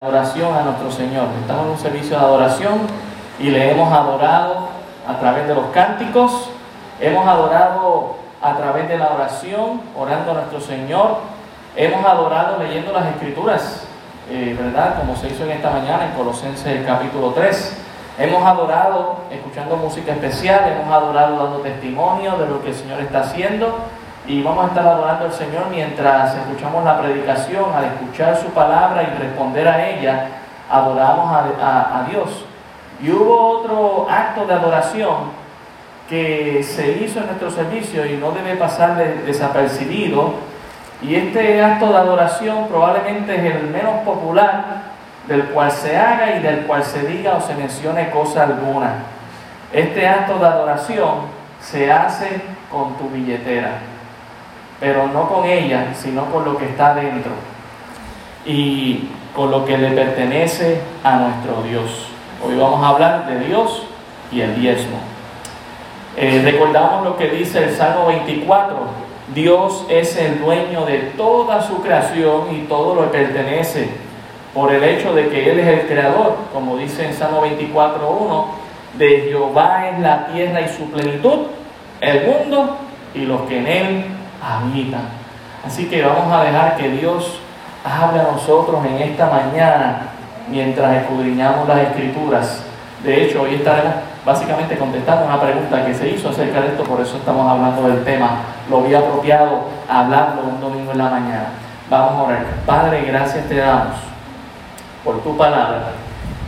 Oración a nuestro Señor. Estamos en un servicio de adoración y le hemos adorado a través de los cánticos, hemos adorado a través de la oración, orando a nuestro Señor, hemos adorado leyendo las Escrituras, eh, ¿verdad? Como se hizo en esta mañana en Colosenses capítulo 3. Hemos adorado escuchando música especial, hemos adorado dando testimonio de lo que el Señor está haciendo y vamos a estar adorando al Señor mientras escuchamos la predicación, al escuchar su palabra y responder a ella, adoramos a, Dios. Y hubo otro acto de adoración que se hizo en nuestro servicio y no debe pasar desapercibido. Y este acto de adoración probablemente es el menos popular del cual se haga y del cual se diga o se mencione cosa alguna. Este acto de adoración se hace con tu billetera pero no con ella, sino con lo que está dentro y con lo que le pertenece a nuestro Dios. Hoy vamos a hablar de Dios y el diezmo. Eh, recordamos lo que dice el Salmo 24. Dios es el dueño de toda su creación y todo lo pertenece por el hecho de que Él es el creador, como dice en Salmo 24.1, de Jehová es la tierra y su plenitud, el mundo y los que en él habitan. Así que vamos a dejar que Dios hable a nosotros en esta mañana mientras escudriñamos las escrituras. De hecho, hoy estaremos básicamente contestando una pregunta que se hizo acerca de esto, por eso estamos hablando del tema. Lo vi apropiado hablarlo un domingo en la mañana. Vamos a orar. Padre, gracias te damos por tu palabra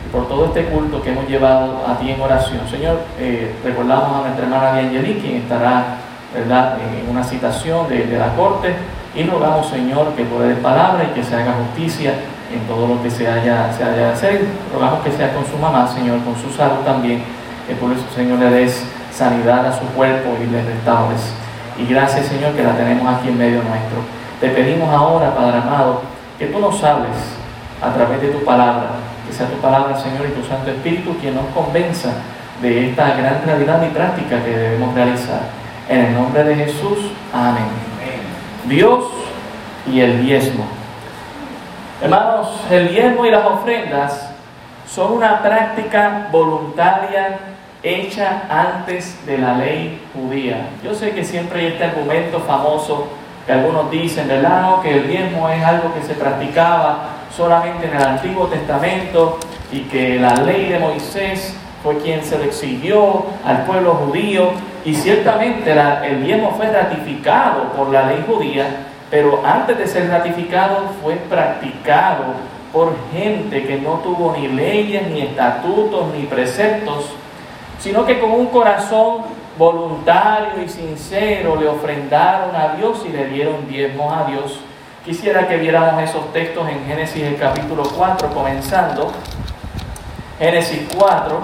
y por todo este culto que hemos llevado a ti en oración. Señor, eh, recordamos a nuestra hermana Angeli, quien estará ¿verdad? en una citación de, la corte y rogamos, Señor, que por el palabra y que se haga justicia en todo lo que se haya, se haya de hacer. Rogamos que sea con su mamá, Señor, con su salud también, que por eso, Señor, le des sanidad a su cuerpo y le restaures. Y gracias, Señor, que la tenemos aquí en medio nuestro. Te pedimos ahora, Padre amado, que tú nos hables a través de tu palabra, que sea tu palabra, Señor, y tu Santo Espíritu quien nos convenza de esta gran realidad y práctica que debemos realizar. En el nombre de Jesús, amén. Dios y el diezmo. Hermanos, el diezmo y las ofrendas son una práctica voluntaria hecha antes de la ley judía. Yo sé que siempre hay este argumento famoso que algunos dicen, ¿verdad? que el diezmo es algo que se practicaba solamente en el Antiguo Testamento y que la ley de Moisés fue quien se le exigió al pueblo judío y ciertamente el diezmo fue ratificado por la ley judía, pero antes de ser ratificado fue practicado por gente que no tuvo ni leyes, ni estatutos, ni preceptos, sino que con un corazón voluntario y sincero le ofrendaron a Dios y le dieron diezmos a Dios. Quisiera que viéramos esos textos en Génesis el capítulo 4, comenzando. Génesis 4,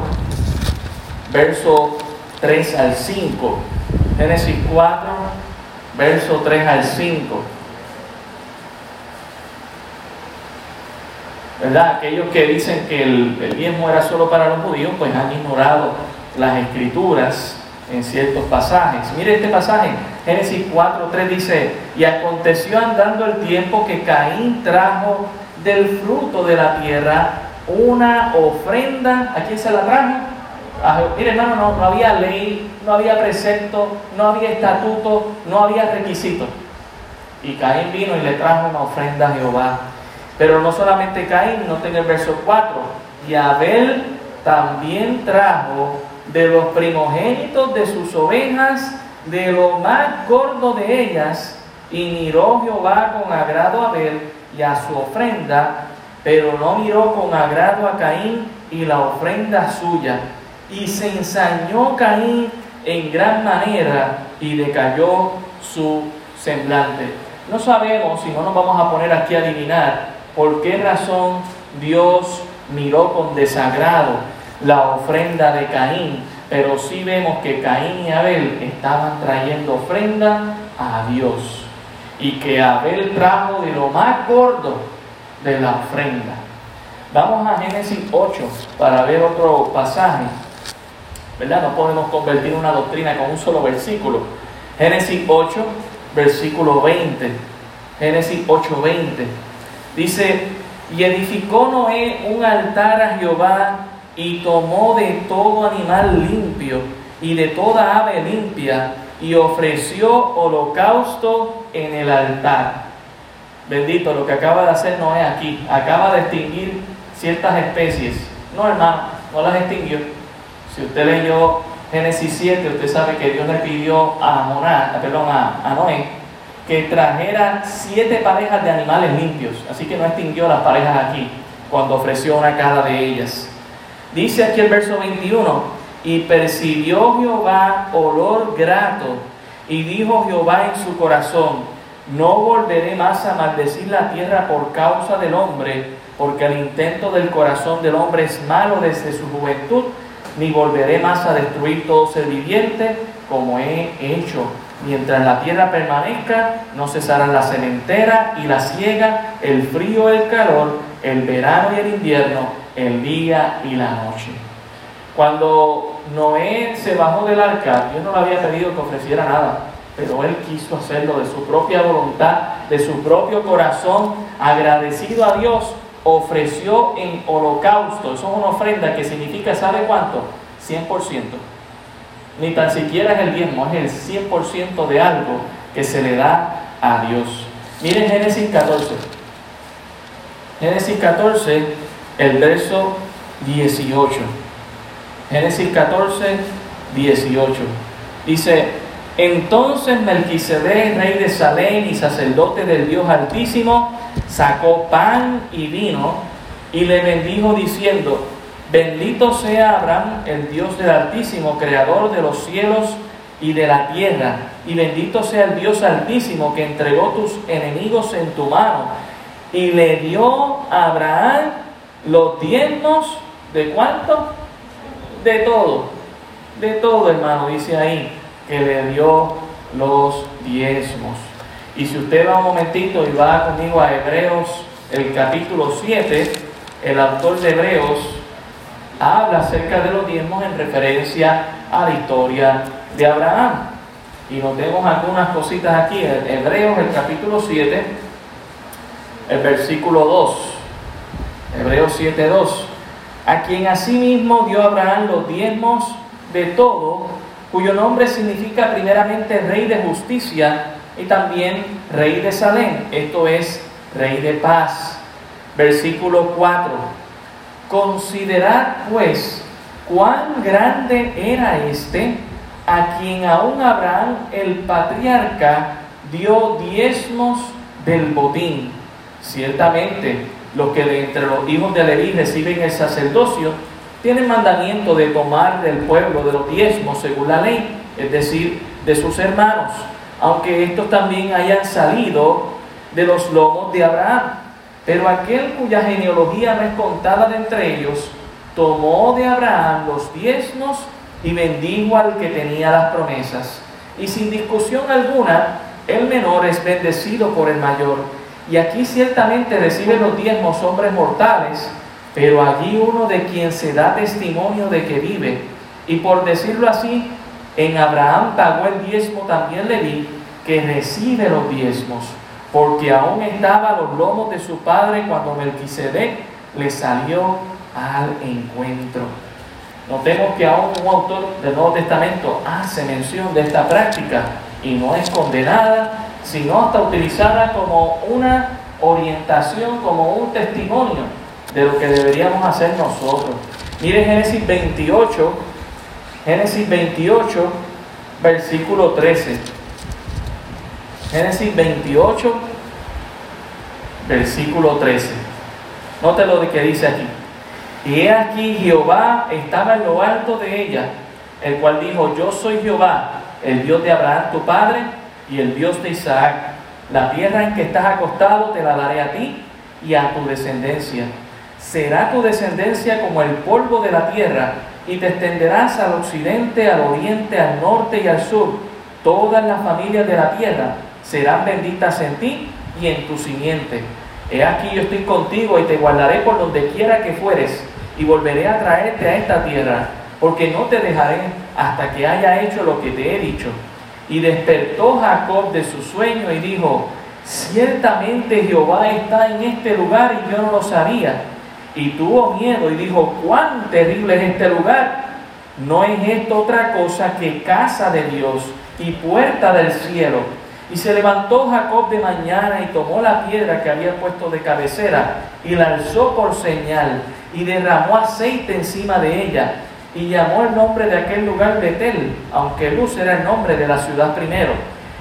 verso 3 al 5. Génesis 4, verso 3 al 5. ¿Verdad? Aquellos que dicen que el, el era solo para los judíos, pues han ignorado las escrituras en ciertos pasajes. Mire este pasaje, Génesis 4, 3 dice, y aconteció andando el tiempo que Caín trajo del fruto de la tierra una ofrenda, ¿a quién se la trajo? Mire hermano, no, había ley, no había precepto, no había estatuto, no había requisito. Y Caín vino y le trajo una ofrenda a Jehová. Pero no solamente Caín, no en el verso 4. Y Abel también trajo de los primogénitos de sus ovejas, de lo más gordo de ellas, y miró Jehová con agrado a Abel y a su ofrenda, pero no miró con agrado a Caín y la ofrenda suya y se ensañó Caín en gran manera y decayó su semblante. No sabemos, si no nos vamos a poner aquí a adivinar, por qué razón Dios miró con desagrado la ofrenda de Caín, pero sí vemos que Caín y Abel estaban trayendo ofrenda a Dios y que Abel trajo de lo más gordo de la ofrenda. Vamos a Génesis 8 para ver otro pasaje. ¿Verdad? No podemos convertir una doctrina con un solo versículo. Génesis 8, versículo 20. Génesis 8, 20. Dice, Y edificó Noé un altar a Jehová y tomó de todo animal limpio y de toda ave limpia y ofreció holocausto en el altar. Bendito lo que acaba de hacer Noé aquí. Acaba de extinguir ciertas especies. No, hermano, no las extinguió. Si usted leyó Génesis 7, usted sabe que Dios le pidió a, a, a Noé que trajera siete parejas de animales limpios. Así que no extinguió las parejas aquí cuando ofreció una cada de ellas. Dice aquí el verso 21, y percibió Jehová olor grato, y dijo Jehová en su corazón, no volveré más a maldecir la tierra por causa del hombre, porque el intento del corazón del hombre es malo desde su juventud, ni volveré más a destruir todo ser viviente como he hecho. Mientras la tierra permanezca, no cesarán la cementera y la siega, el frío el calor, el verano y el invierno, el día y la noche. Cuando Noé se bajó del arca, Dios no le había pedido que ofreciera nada, pero él quiso hacerlo de su propia voluntad, de su propio corazón, agradecido a Dios, ofreció en holocausto. Eso es una ofrenda que significa, ¿sabe cuánto? 100%. Ni tan siquiera es el diezmo, es el 100% de algo que se le da a Dios. Miren Génesis 14. Génesis 14, el verso 18. Génesis 14, 18. Dice, entonces Melquisedec, rey de Salem y sacerdote del Dios Altísimo, sacó pan y vino y le bendijo diciendo, bendito sea Abraham, el Dios del Altísimo, creador de los cielos y de la tierra, y bendito sea el Dios Altísimo que entregó tus enemigos en tu mano, y le dio a Abraham los diezmos de cuánto? De todo, de todo hermano, dice ahí, que le dio los diezmos. Y si usted va un momentito y va conmigo a Hebreos, el capítulo 7, el autor de Hebreos habla acerca de los diezmos en referencia a la historia de Abraham. Y notemos algunas cositas aquí. Hebreos, el capítulo 7, el versículo 2. Hebreos 7, 2. A quien asimismo dio Abraham los diezmos de todo, cuyo nombre significa primeramente Rey de Justicia y también rey de Salem, esto es rey de paz. Versículo 4. Considerad pues cuán grande era este a quien aún Abraham el patriarca dio diezmos del botín. Ciertamente, los que de entre los hijos de Leví reciben el sacerdocio tienen mandamiento de tomar del pueblo de los diezmos según la ley, es decir, de sus hermanos aunque estos también hayan salido de los lomos de Abraham. Pero aquel cuya genealogía no es contada de entre ellos, tomó de Abraham los diezmos y bendijo al que tenía las promesas. Y sin discusión alguna, el menor es bendecido por el mayor. Y aquí ciertamente reciben los diezmos hombres mortales, pero allí uno de quien se da testimonio de que vive. Y por decirlo así, en Abraham pagó el diezmo también le vi que recibe los diezmos, porque aún estaba los lomos de su padre cuando Melquisedec le salió al encuentro. Notemos que aún un autor del Nuevo Testamento hace mención de esta práctica y no es condenada, sino hasta utilizada como una orientación, como un testimonio de lo que deberíamos hacer nosotros. Mire Génesis 28, Génesis 28, versículo 13. Génesis 28, versículo 13. Note lo que dice aquí. Y he aquí Jehová estaba en lo alto de ella, el cual dijo, yo soy Jehová, el Dios de Abraham tu padre y el Dios de Isaac. La tierra en que estás acostado te la daré a ti y a tu descendencia. Será tu descendencia como el polvo de la tierra y te extenderás al occidente, al oriente, al norte y al sur. Todas las familias de la tierra serán benditas en ti y en tu simiente. He aquí yo estoy contigo y te guardaré por donde quiera que fueres y volveré a traerte a esta tierra, porque no te dejaré hasta que haya hecho lo que te he dicho. Y despertó Jacob de su sueño y dijo, ciertamente Jehová está en este lugar y yo no lo sabía. Y tuvo miedo y dijo, cuán terrible es este lugar. No es esto otra cosa que casa de Dios y puerta del cielo. Y se levantó Jacob de mañana y tomó la piedra que había puesto de cabecera y la alzó por señal y derramó aceite encima de ella y llamó el nombre de aquel lugar Betel, aunque Luz era el nombre de la ciudad primero.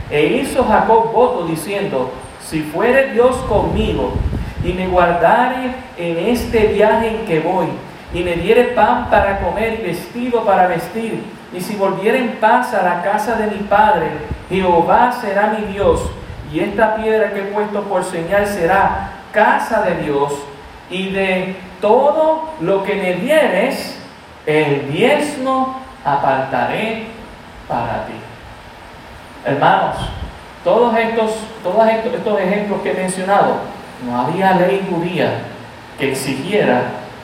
E hizo Jacob voto diciendo, si fuere Dios conmigo y me guardare en este viaje en que voy, y me diere pan para comer y vestido para vestir, y si volviere en paz a la casa de mi padre, Jehová será mi Dios, y esta piedra que he puesto por señal será casa de Dios, y de todo lo que me dieres, el diezmo apartaré para ti. Hermanos, todos estos, todos estos ejemplos que he mencionado, no había ley judía que exigiera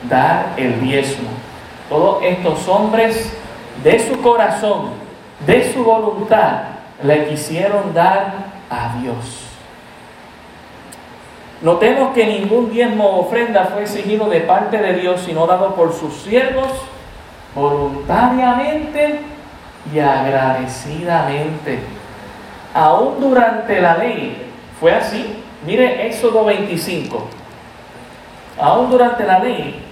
dar el diezmo. Todos estos hombres de su corazón, de su voluntad, le quisieron dar a Dios. Notemos que ningún diezmo o ofrenda fue exigido de parte de Dios, sino dado por sus siervos voluntariamente y agradecidamente. Aún durante la ley fue así. Mire Éxodo 25. Aún durante la ley,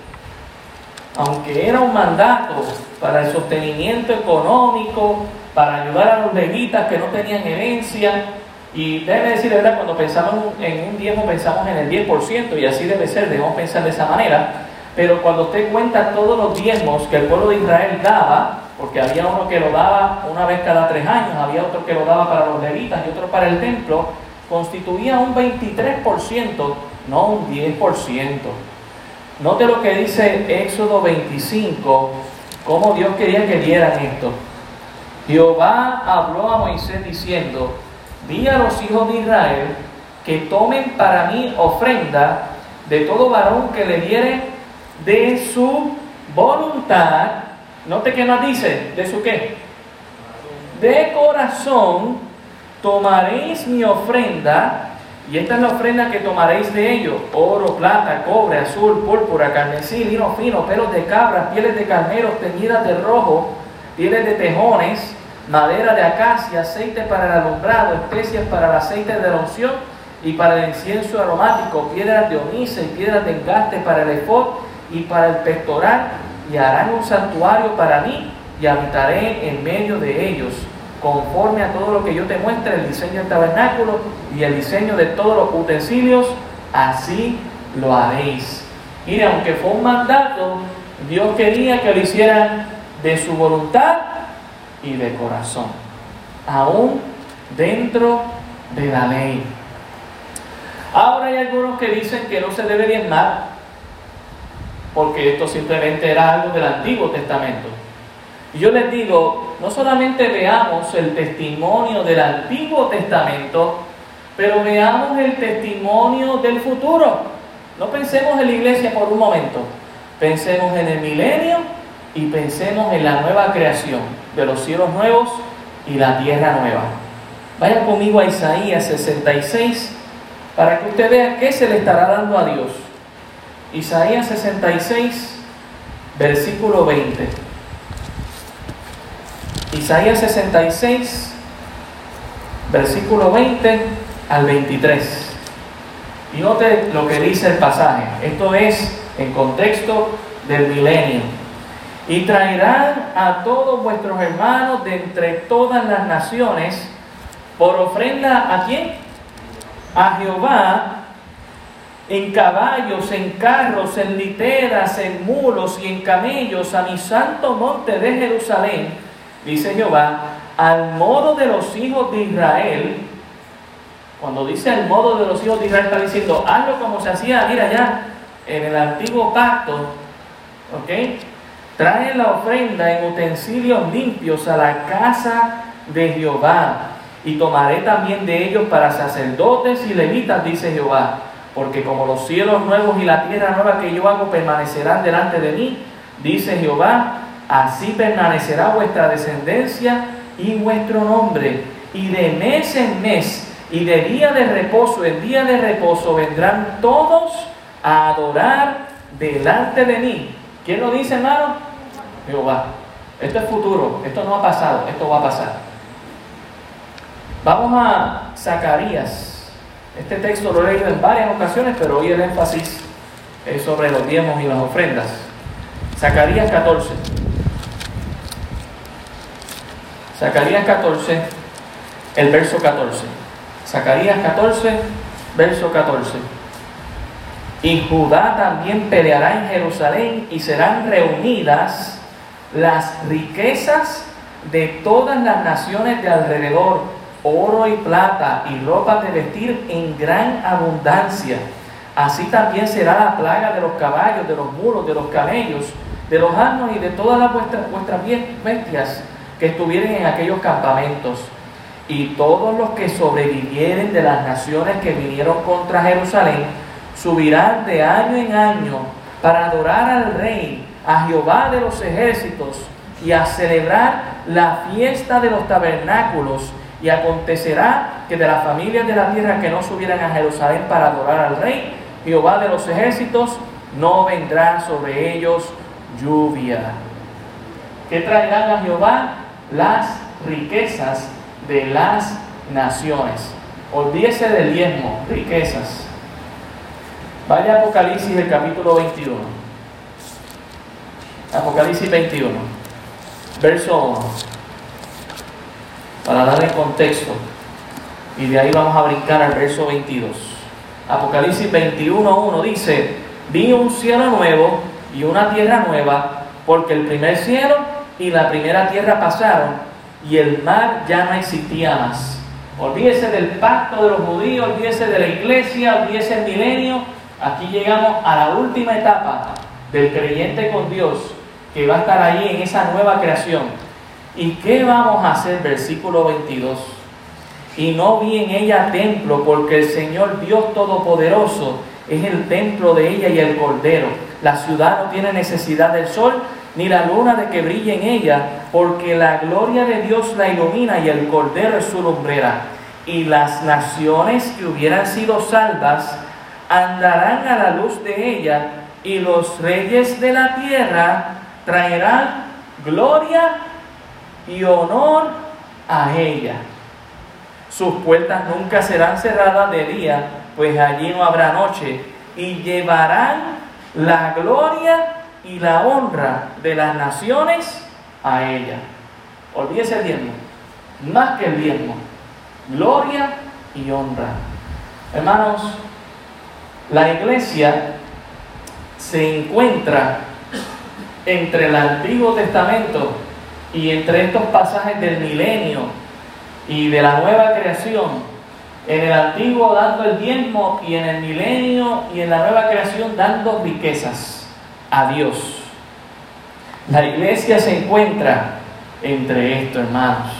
aunque era un mandato para el sostenimiento económico, para ayudar a los levitas que no tenían herencia, y debe decir, ¿verdad? Cuando pensamos en un diezmo pensamos en el 10% y así debe ser, debemos pensar de esa manera. Pero cuando usted cuenta todos los diezmos que el pueblo de Israel daba, porque había uno que lo daba una vez cada tres años, había otro que lo daba para los levitas y otro para el templo, constituía un 23%, no un 10%. Note lo que dice Éxodo 25, cómo Dios quería que dieran esto. Jehová habló a Moisés diciendo, di a los hijos de Israel que tomen para mí ofrenda de todo varón que le diere de su voluntad. Note que nos dice, ¿de su qué? De corazón tomaréis mi ofrenda y esta es la ofrenda que tomaréis de ellos: oro, plata, cobre, azul, púrpura, carmesí, lino fino, pelos de cabra, pieles de carneros teñidas de rojo, pieles de tejones, madera de acacia, aceite para el alumbrado, especias para el aceite de la unción y para el incienso aromático, piedras de onice y piedras de engaste para el efod y para el pectoral, y harán un santuario para mí y habitaré en medio de ellos conforme a todo lo que yo te muestre, el diseño del tabernáculo y el diseño de todos los utensilios, así lo haréis. Mire, aunque fue un mandato, Dios quería que lo hicieran de su voluntad y de corazón, aún dentro de la ley. Ahora hay algunos que dicen que no se debe diezmar, porque esto simplemente era algo del Antiguo Testamento. Y yo les digo, no solamente veamos el testimonio del Antiguo Testamento, pero veamos el testimonio del futuro. No pensemos en la iglesia por un momento, pensemos en el milenio y pensemos en la nueva creación de los cielos nuevos y la tierra nueva. Vaya conmigo a Isaías 66 para que usted vea qué se le estará dando a Dios. Isaías 66, versículo 20. Isaías 66, versículo 20 al 23. Y note lo que dice el pasaje. Esto es en contexto del milenio. Y traerán a todos vuestros hermanos de entre todas las naciones por ofrenda a quién? A Jehová en caballos, en carros, en literas, en mulos y en camellos a mi santo monte de Jerusalén dice Jehová, al modo de los hijos de Israel, cuando dice al modo de los hijos de Israel, está diciendo, hazlo como se hacía, mira ya, en el antiguo pacto, ¿ok? Trae la ofrenda en utensilios limpios a la casa de Jehová, y tomaré también de ellos para sacerdotes y levitas, dice Jehová, porque como los cielos nuevos y la tierra nueva que yo hago permanecerán delante de mí, dice Jehová, Así permanecerá vuestra descendencia y vuestro nombre, y de mes en mes Y de día de reposo en día de reposo vendrán todos a adorar delante de mí. ¿Quién lo dice, hermano? Jehová. Esto es futuro, esto no ha pasado, esto va a pasar. Vamos a Zacarías. Este texto lo he leído en varias ocasiones, pero hoy el énfasis es sobre los diezmos y las ofrendas. Zacarías 14. Zacarías 14, el verso 14. Zacarías 14, verso 14. Y Judá también peleará en Jerusalén y serán reunidas las riquezas de todas las naciones de alrededor, oro y plata y ropa de vestir en gran abundancia. Así también será la plaga de los caballos, de los muros, de los camellos, de los asnos y de todas las vuestras, vuestras bestias que estuvieren en aquellos campamentos. Y todos los que sobrevivieren de las naciones que vinieron contra Jerusalén, subirán de año en año para adorar al Rey, a Jehová de los ejércitos, y a celebrar la fiesta de los tabernáculos. Y acontecerá que de las familias de la tierra que no subieran a Jerusalén para adorar al Rey, Jehová de los ejércitos, no vendrá sobre ellos lluvia. ¿Qué traerán a Jehová? Las riquezas de las naciones. Olvídese del diezmo, riquezas. Vaya a Apocalipsis del capítulo 21. Apocalipsis 21, verso 1. Para darle contexto. Y de ahí vamos a brincar al verso 22. Apocalipsis 21, 1 dice, vi un cielo nuevo y una tierra nueva, porque el primer cielo y la primera tierra pasaron y el mar ya no existía más. Olvídese del pacto de los judíos, olvídese de la iglesia, olvídese del milenio. Aquí llegamos a la última etapa del creyente con Dios que va a estar ahí en esa nueva creación. ¿Y qué vamos a hacer? Versículo 22. Y no vi en ella templo, porque el Señor Dios Todopoderoso es el templo de ella y el Cordero. La ciudad no tiene necesidad del sol ni la luna de que brille en ella, porque la gloria de Dios la ilumina y el Cordero es su lumbrera. Y las naciones que hubieran sido salvas andarán a la luz de ella, y los reyes de la tierra traerán gloria y honor a ella. Sus puertas nunca serán cerradas de día, pues allí no habrá noche, y llevarán la gloria y la honra de las naciones a ella. Olvídese el diezmo, más que el diezmo, gloria y honra. Hermanos, la iglesia se encuentra entre el Antiguo Testamento y entre estos pasajes del milenio y de la nueva creación en el antiguo dando el diezmo y en el milenio y en la nueva creación dando riquezas a Dios. La iglesia se encuentra entre esto, hermanos.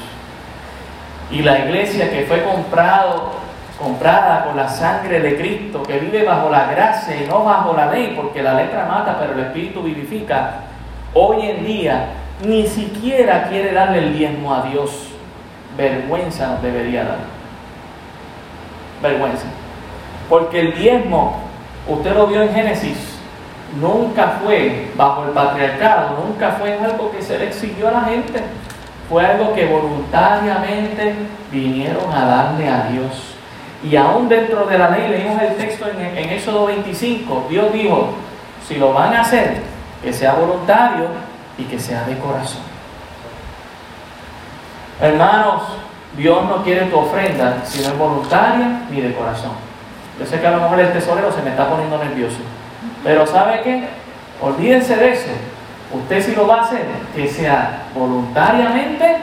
Y la iglesia que fue comprado, comprada con la sangre de Cristo, que vive bajo la gracia y no bajo la ley, porque la letra mata, pero el Espíritu vivifica, hoy en día ni siquiera quiere darle el diezmo a Dios. Vergüenza nos debería dar vergüenza. Porque el diezmo, usted lo vio en Génesis, nunca fue bajo el patriarcado, nunca fue algo que se le exigió a la gente, fue algo que voluntariamente vinieron a darle a Dios. Y aún dentro de la ley, leímos el texto en, en Éxodo 25, Dios dijo, si lo van a hacer, que sea voluntario y que sea de corazón. Hermanos, Dios no quiere tu ofrenda si no es voluntaria ni de corazón. Yo sé que a lo mejor el tesorero se me está poniendo nervioso. Pero ¿sabe qué? Olvídense de eso. Usted si lo va a hacer, que sea voluntariamente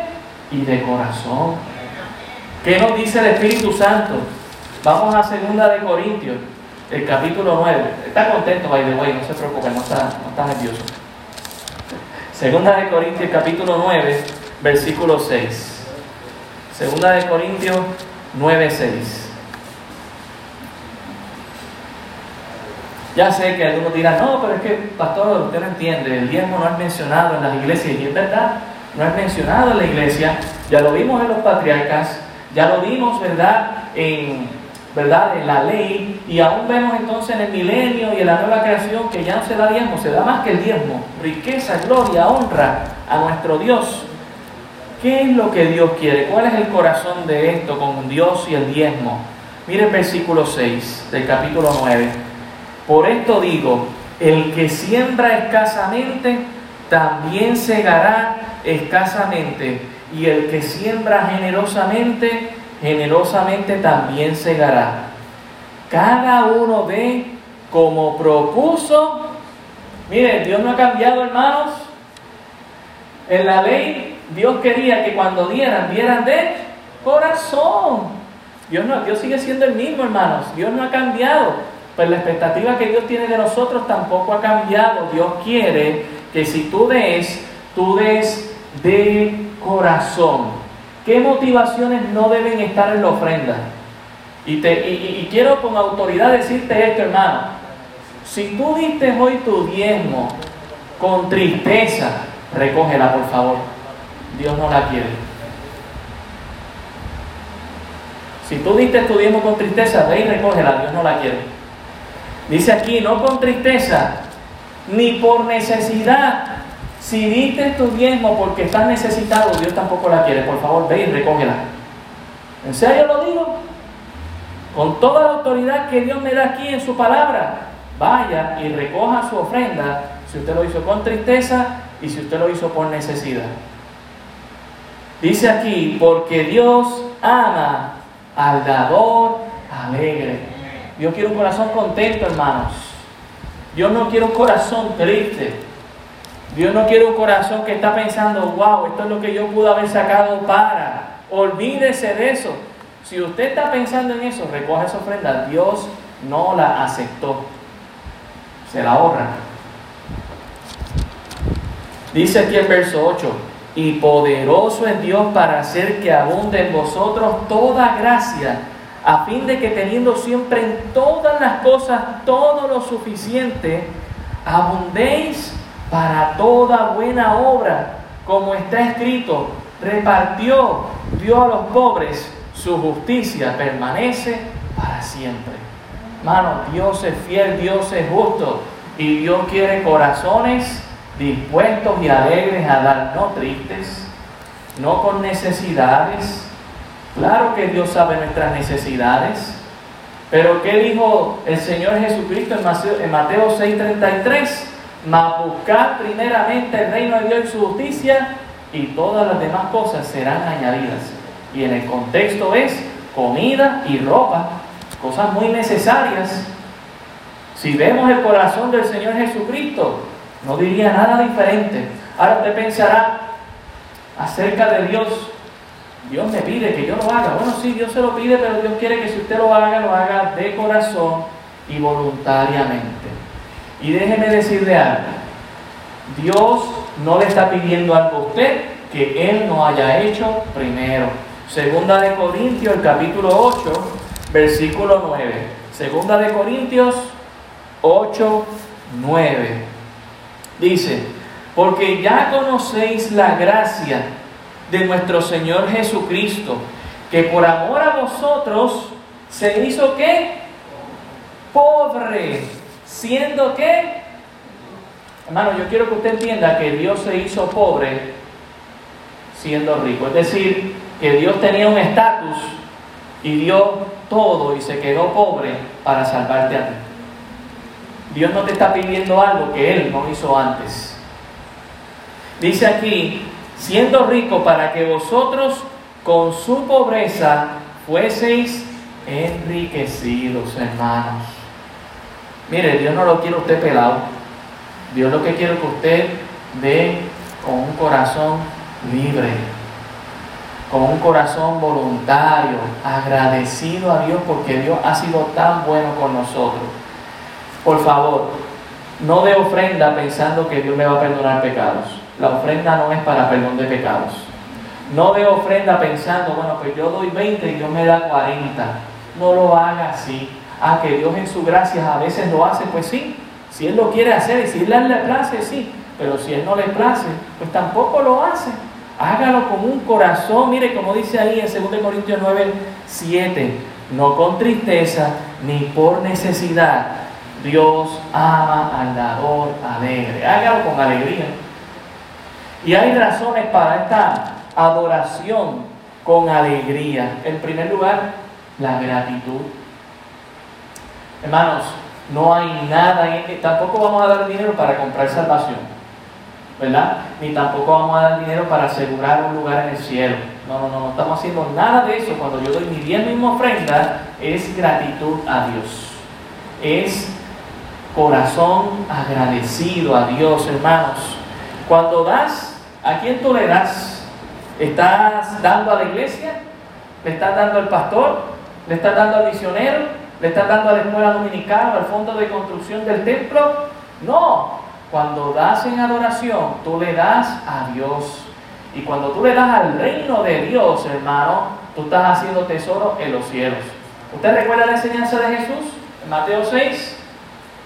y de corazón. ¿Qué nos dice el Espíritu Santo? Vamos a segunda de Corintios, el capítulo 9. Está contento, by the way, no se preocupe, no está, no está nervioso. Segunda de Corintios, capítulo 9, versículo 6. Segunda de Corintios 9:6. Ya sé que algunos dirán, no, pero es que, pastor, usted no entiende, el diezmo no es mencionado en las iglesias, y es verdad, no es mencionado en la iglesia, ya lo vimos en los patriarcas, Ya lo vimos, ¿verdad? En, ¿verdad? En la ley. Y aún vemos entonces en el milenio y en la nueva creación que ya no se da diezmo, se da más que el diezmo. Riqueza, gloria, honra a nuestro Dios. ¿Qué es lo que Dios quiere? ¿Cuál es el corazón de esto con Dios y el diezmo? Mire el versículo 6 del capítulo 9. Por esto digo, el que siembra escasamente, también segará escasamente. Y el que siembra generosamente, generosamente también segará. Cada uno ve como propuso. Mire, Dios no ha cambiado, hermanos. En la ley Dios quería que cuando dieran, dieran de corazón. Dios, no, Dios sigue siendo el mismo, hermanos. Dios no ha cambiado. Pues la expectativa que Dios tiene de nosotros tampoco ha cambiado. Dios quiere que si tú des, tú des de corazón. ¿Qué motivaciones no deben estar en la ofrenda? Y, te, y quiero con autoridad decirte esto, hermano. Si tú diste hoy tu diezmo con tristeza, recógela, por favor. Dios no la quiere. Si tú diste tu diezmo con tristeza, ve y recógela, Dios no la quiere. Dice aquí, no con tristeza, ni por necesidad. Si diste tu diezmo porque estás necesitado, Dios tampoco la quiere. Por favor, ve y recógela. ¿En serio lo digo? Con toda la autoridad que Dios me da aquí en su palabra, vaya y recoja su ofrenda si usted lo hizo con tristeza y si usted lo hizo por necesidad. Dice aquí, porque Dios ama al dador alegre. Dios quiere un corazón contento, hermanos. Dios no quiere un corazón triste. Dios no quiere un corazón que está pensando, wow, esto es lo que yo pude haber sacado para. Olvídese de eso. Si usted está pensando en eso, recoge esa ofrenda. Dios no la aceptó. Se la ahorra. Dice aquí el verso 8 y poderoso es Dios para hacer que abunde en vosotros toda gracia, a fin de que teniendo siempre en todas las cosas todo lo suficiente, abundéis para toda buena obra, como está escrito, repartió, dio a los pobres, su justicia permanece para siempre. Hermano, Dios es fiel, Dios es justo y Dios quiere corazones dispuestos y alegres a dar, no tristes, no con necesidades. Claro que Dios sabe nuestras necesidades, pero ¿qué dijo el Señor Jesucristo en Mateo 6:33? Mas primeramente el reino de Dios y su justicia y todas las demás cosas serán añadidas. Y en el contexto es comida y ropa, cosas muy necesarias. Si vemos el corazón del Señor Jesucristo, no diría nada diferente. Ahora usted pensará acerca de Dios. Dios me pide que yo lo haga. Bueno, sí, Dios se lo pide, pero Dios quiere que si usted lo haga, lo haga de corazón y voluntariamente. Y déjeme decirle algo. Dios no le está pidiendo algo a usted que Él no haya hecho primero. Segunda de Corintios, el capítulo 8, versículo 9. Segunda de Corintios 8, 9. Dice, porque ya conocéis la gracia de nuestro Señor Jesucristo, que por amor a vosotros se hizo qué? Pobre, siendo qué? Hermano, yo quiero que usted entienda que Dios se hizo pobre siendo rico. Es decir, que Dios tenía un estatus y dio todo y se quedó pobre para salvarte a ti. Dios no te está pidiendo algo que Él no hizo antes. Dice aquí, siendo rico para que vosotros con su pobreza fueseis enriquecidos, hermanos. Mire, Dios no lo quiere usted pelado. Dios lo que quiere que usted dé con un corazón libre, con un corazón voluntario, agradecido a Dios porque Dios ha sido tan bueno con nosotros. Por favor, no dé ofrenda pensando que Dios me va a perdonar pecados. La ofrenda no es para perdón de pecados. No dé ofrenda pensando, bueno, pues yo doy 20 y Dios me da 40. No lo haga así. Ah, que Dios en su gracia a veces lo hace, pues sí. Si Él lo quiere hacer y si Él le place, sí. Pero si Él no le place, pues tampoco lo hace. Hágalo con un corazón, mire como dice ahí en 2 Corintios 9, 7, no con tristeza ni por necesidad. Dios ama al dador alegre. Hágalo con alegría. Y hay razones para esta adoración con alegría. En primer lugar, la gratitud. Hermanos, no hay nada, en, tampoco vamos a dar dinero para comprar salvación. ¿verdad? Ni tampoco vamos a dar dinero para asegurar un lugar en el cielo. No, no, no, no estamos haciendo nada de eso. Cuando yo doy mi bien mismo ofrenda, es gratitud a Dios. Es corazón agradecido a Dios, hermanos. Cuando das, ¿a quién tú le das? ¿Estás dando a la iglesia? ¿Le estás dando al pastor? ¿Le estás dando al misionero? ¿Le estás dando a la escuela dominical o al fondo de construcción del templo? No, cuando das en adoración, tú le das a Dios. Y cuando tú le das al reino de Dios, hermano, tú estás haciendo tesoro en los cielos. ¿Usted recuerda la enseñanza de Jesús? En Mateo 6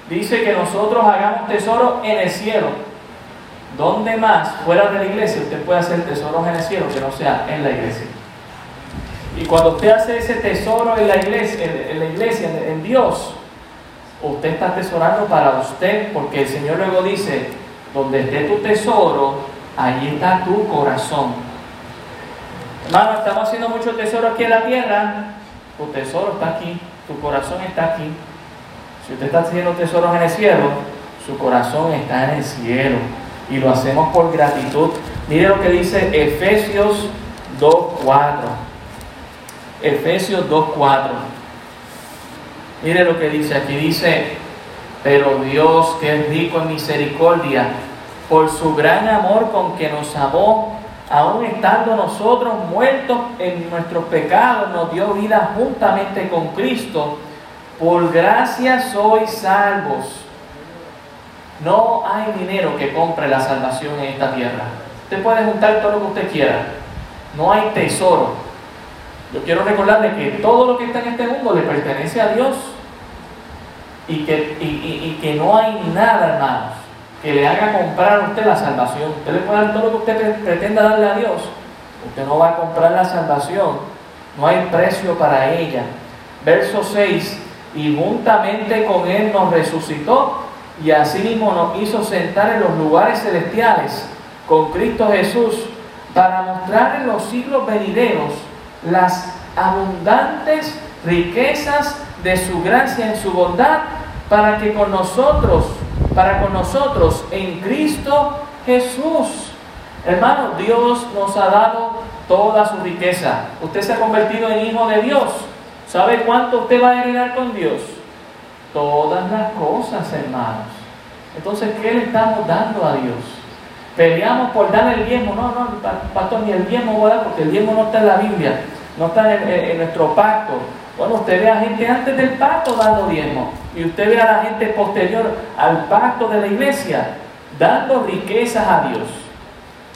dice que nosotros hagamos tesoro en el cielo. ¿Dónde más, fuera de la iglesia, usted puede hacer tesoros en el cielo que no sea en la iglesia? Y cuando usted hace ese tesoro en la iglesia, en la iglesia, en Dios, usted está atesorando para usted, porque el Señor luego dice, donde esté tu tesoro, allí está tu corazón. Hermano, estamos haciendo mucho tesoro aquí en la tierra, tu tesoro está aquí, tu corazón está aquí. Si usted está haciendo tesoros en el cielo, su corazón está en el cielo. Y lo hacemos por gratitud. Mire lo que dice Efesios 2.4. Efesios 2.4. Mire lo que dice aquí, dice, pero Dios que es rico en misericordia, por su gran amor con que nos amó, aun estando nosotros muertos en nuestros pecados, nos dio vida juntamente con Cristo. Por gracia sois salvos. No hay dinero que compre la salvación en esta tierra. Usted puede juntar todo lo que usted quiera. No hay tesoro yo quiero recordarle que todo lo que está en este mundo le pertenece a Dios y que, y, que no hay nada, hermanos, que le haga comprar a usted la salvación. Usted le puede dar todo lo que usted pretenda darle a Dios. Usted no va a comprar la salvación. No hay precio para ella. Verso 6. Y juntamente con Él nos resucitó y asimismo nos hizo sentar en los lugares celestiales con Cristo Jesús para mostrar en los siglos venideros las abundantes riquezas de su gracia en su bondad para que con nosotros, para con nosotros en Cristo Jesús. Hermano, Dios nos ha dado toda su riqueza. Usted se ha convertido en hijo de Dios. ¿Sabe cuánto usted va a heredar con Dios? Todas las cosas, hermanos. Entonces, ¿qué le estamos dando a Dios? Peleamos por dar el diezmo. No, no, pastor, ni el diezmo voy a dar porque el diezmo no está en la Biblia, no está en, nuestro pacto. Bueno, usted ve a gente antes del pacto dando diezmo y usted ve a la gente posterior al pacto de la iglesia dando riquezas a Dios.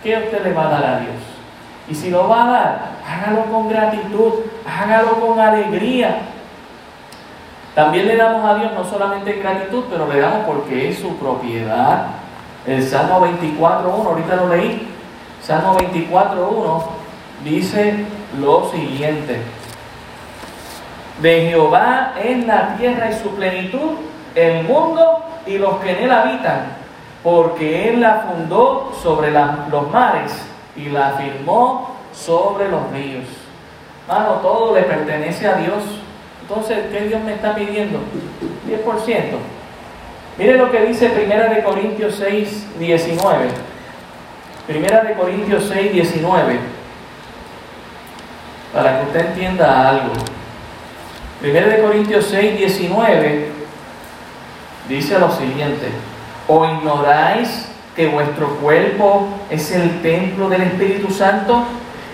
¿Qué usted le va a dar a Dios? Y si lo va a dar, hágalo con gratitud, hágalo con alegría. También le damos a Dios no solamente gratitud, pero le damos porque es su propiedad. El Salmo 24.1, ahorita lo leí, Salmo 24.1 dice lo siguiente. De Jehová es la tierra y su plenitud, el mundo y los que en él habitan, porque él la fundó sobre los mares y la firmó sobre los ríos. Mano, todo le pertenece a Dios. Entonces, ¿qué Dios me está pidiendo? 10%. Mire lo que dice Primera de Corintios 6, 19. Primera de Corintios 6, 19. Para que usted entienda algo. Primera de Corintios 6, 19 dice lo siguiente. ¿O ignoráis que vuestro cuerpo es el templo del Espíritu Santo,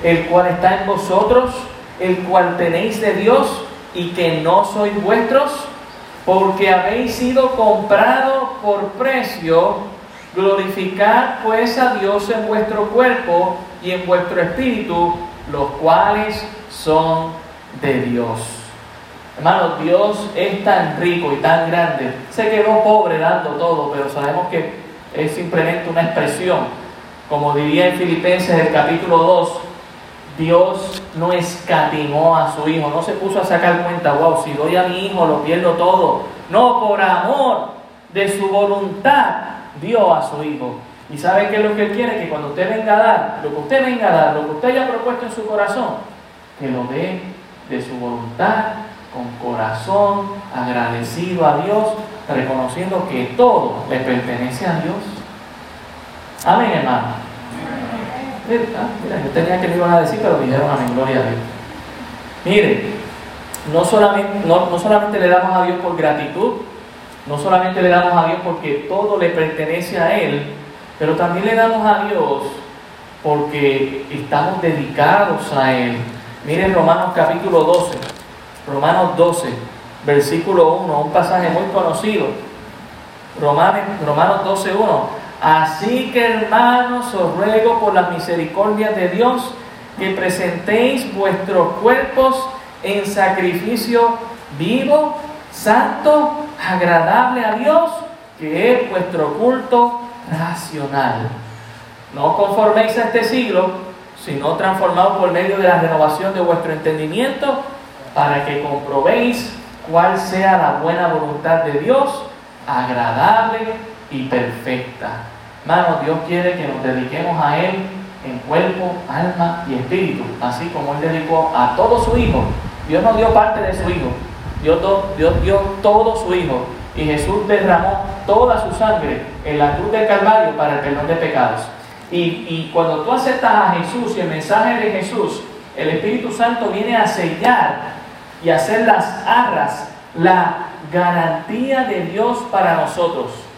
el cual está en vosotros, el cual tenéis de Dios y que no sois vuestros? porque habéis sido comprado por precio, glorificad pues a Dios en vuestro cuerpo y en vuestro espíritu, los cuales son de Dios. Hermano, Dios es tan rico y tan grande. Se quedó pobre dando todo, pero sabemos que es simplemente una expresión. Como diría en Filipenses el capítulo 2, Dios no escatimó a su hijo, no se puso a sacar cuenta, wow, si doy a mi hijo lo pierdo todo. No, por amor de su voluntad dio a su hijo. ¿Y sabe qué es lo que él quiere? Que cuando usted venga a dar, lo que usted venga a dar, lo que usted haya propuesto en su corazón, que lo dé de su voluntad, con corazón, agradecido a Dios, reconociendo que todo le pertenece a Dios. Amén, hermano. Mira, yo tenía que le iban a decir, pero dijeron amén, gloria a Dios. Mire, no solamente, no solamente le damos a Dios por gratitud, no solamente le damos a Dios porque todo le pertenece a Él, pero también le damos a Dios porque estamos dedicados a Él. Miren Romanos capítulo 12, Romanos 12, versículo 1, un pasaje muy conocido. Romanos, Romanos 12, 1. Así que hermanos, os ruego por las misericordias de Dios que presentéis vuestros cuerpos en sacrificio vivo, santo, agradable a Dios, que es vuestro culto racional. No conforméis a este siglo, sino transformados por medio de la renovación de vuestro entendimiento, para que comprobéis cuál sea la buena voluntad de Dios, agradable y perfecta. Hermano, Dios quiere que nos dediquemos a Él en cuerpo, alma y espíritu, así como Él dedicó a todo su Hijo. Dios no dio parte de su Hijo, Dios, Dios dio todo su Hijo. Y Jesús derramó toda su sangre en la cruz del Calvario para el perdón de pecados. Y, y cuando tú aceptas a Jesús y el mensaje de Jesús, el Espíritu Santo viene a sellar y hacer las arras, la garantía de Dios para nosotros.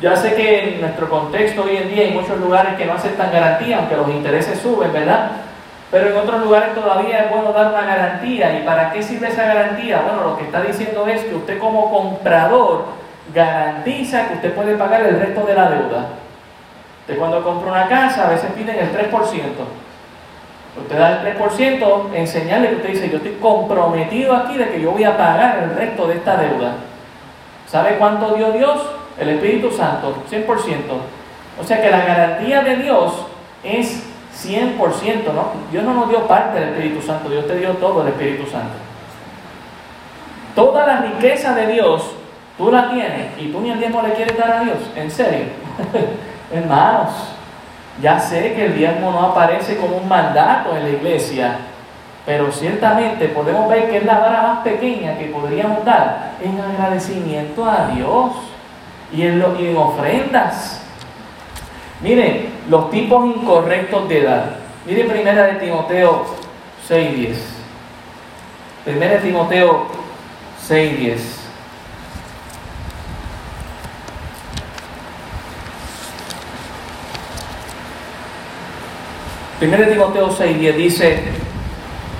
Ya sé que en nuestro contexto hoy en día hay muchos lugares que no aceptan garantía, aunque los intereses suben, ¿verdad? Pero en otros lugares todavía es bueno dar una garantía. ¿Y para qué sirve esa garantía? Bueno, lo que está diciendo es que usted como comprador garantiza que usted puede pagar el resto de la deuda. Usted cuando compra una casa a veces piden el 3%. Usted da el 3% en señal que usted dice, yo estoy comprometido aquí de que yo voy a pagar el resto de esta deuda. ¿Sabe cuánto dio Dios? El Espíritu Santo, 100%. O sea que la garantía de Dios es 100%, ¿no? Dios no nos dio parte del Espíritu Santo, Dios te dio todo el Espíritu Santo. Toda la riqueza de Dios, tú la tienes y tú ni el diezmo le quieres dar a Dios, en serio. Hermanos, ya sé que el diezmo no aparece como un mandato en la iglesia, pero ciertamente podemos ver que es la vara más pequeña que podríamos dar en agradecimiento a Dios y en, ofrendas. Miren, los tipos incorrectos de edad. Miren primera de Timoteo 6.10. Primera de Timoteo 6.10. Primera de Timoteo 6.10 dice,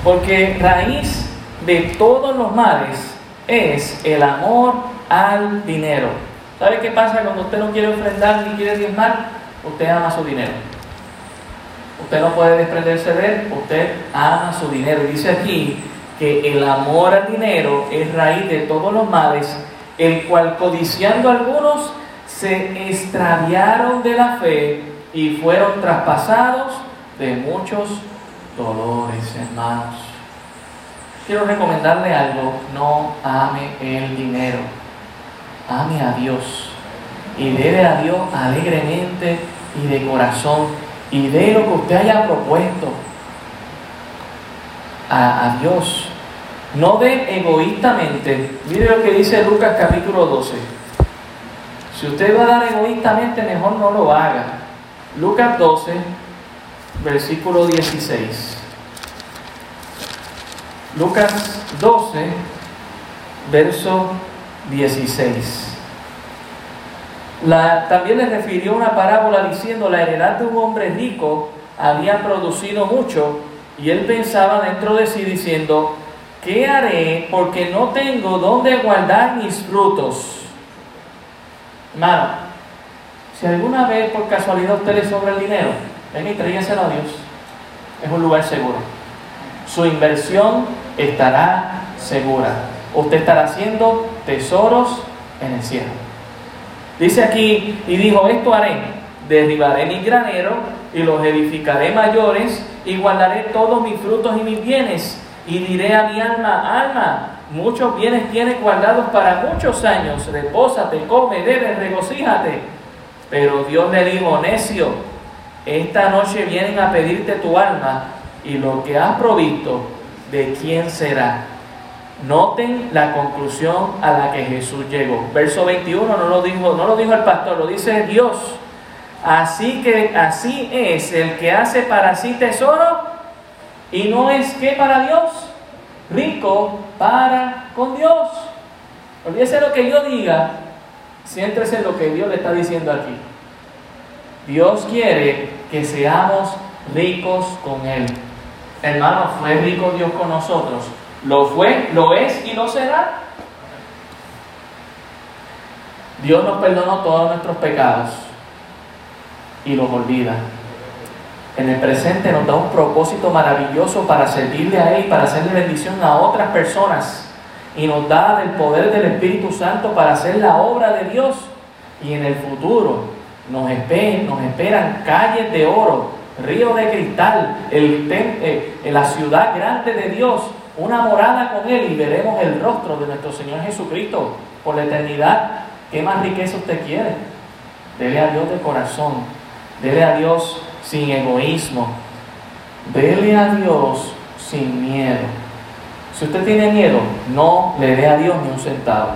porque raíz de todos los males es el amor al dinero. ¿Sabe qué pasa cuando usted no quiere ofrendar ni quiere diezmar? usted ama su dinero. Usted no puede desprenderse de él, usted ama su dinero. Y dice aquí que el amor al dinero es raíz de todos los males, el cual codiciando algunos se extraviaron de la fe y fueron traspasados de muchos dolores, hermanos. Quiero recomendarle algo, no ame el dinero, ame a Dios y debe a Dios alegremente y de corazón y de lo que usted haya propuesto a, Dios. No de egoístamente. Mire lo que dice Lucas capítulo 12. Si usted va a dar egoístamente, mejor no lo haga. Lucas 12, versículo 16. Lucas 12, verso 16 también le refirió una parábola diciendo la heredad de un hombre rico había producido mucho y él pensaba dentro de sí diciendo, ¿qué haré porque no tengo dónde guardar mis frutos? Hermano, si alguna vez por casualidad usted le sobra el dinero, ven y tráigaselo a Dios. Es un lugar seguro. Su inversión estará segura. Usted estará haciendo tesoros en el cielo. Dice aquí, y dijo, esto haré, derribaré mi granero y los edificaré mayores y guardaré todos mis frutos y mis bienes. Y diré a mi alma, alma, muchos bienes tienes guardados para muchos años, repósate, come, bebe, regocíjate. Pero Dios le dijo, necio, esta noche vienen a pedirte tu alma y lo que has provisto, ¿de quién será? Noten la conclusión a la que Jesús llegó. Verso 21 no lo dijo, no lo dijo el pastor, lo dice Dios. Así que así es el que hace para sí tesoro y no es que para Dios, rico para con Dios. Olvídese lo que yo diga, siéntese en lo que Dios le está diciendo aquí. Dios quiere que seamos ricos con Él. Hermano, ¿fue rico Dios con nosotros? Lo fue, lo es y lo será. Dios nos perdonó todos nuestros pecados y los olvida. En el presente nos da un propósito maravilloso para servirle a Él y para hacerle bendición a otras personas. Y nos da el poder del Espíritu Santo para hacer la obra de Dios. Y en el futuro nos, esperan, nos esperan calles de oro, río de cristal, el, eh, la ciudad grande de Dios, una morada con Él y veremos el rostro de nuestro Señor Jesucristo por la eternidad. ¿Qué más riqueza usted quiere? Dele a Dios de corazón, dele a Dios sin egoísmo, dele a Dios sin miedo. Si usted tiene miedo, no le dé a Dios ni un centavo.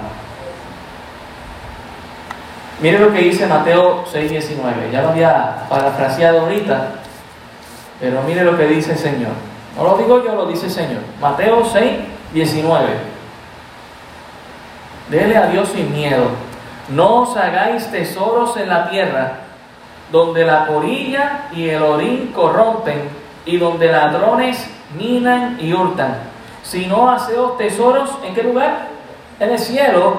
Mire lo que dice Mateo 6:19. Ya lo había parafraseado ahorita, pero mire lo que dice el Señor. No lo digo yo, lo dice el Señor. Mateo 6, 19. Dele a Dios sin miedo. No os hagáis tesoros en la tierra, donde la porilla y el orín corrompen, y donde ladrones minan y hurtan. Sino haceos tesoros, ¿en qué lugar? En el cielo,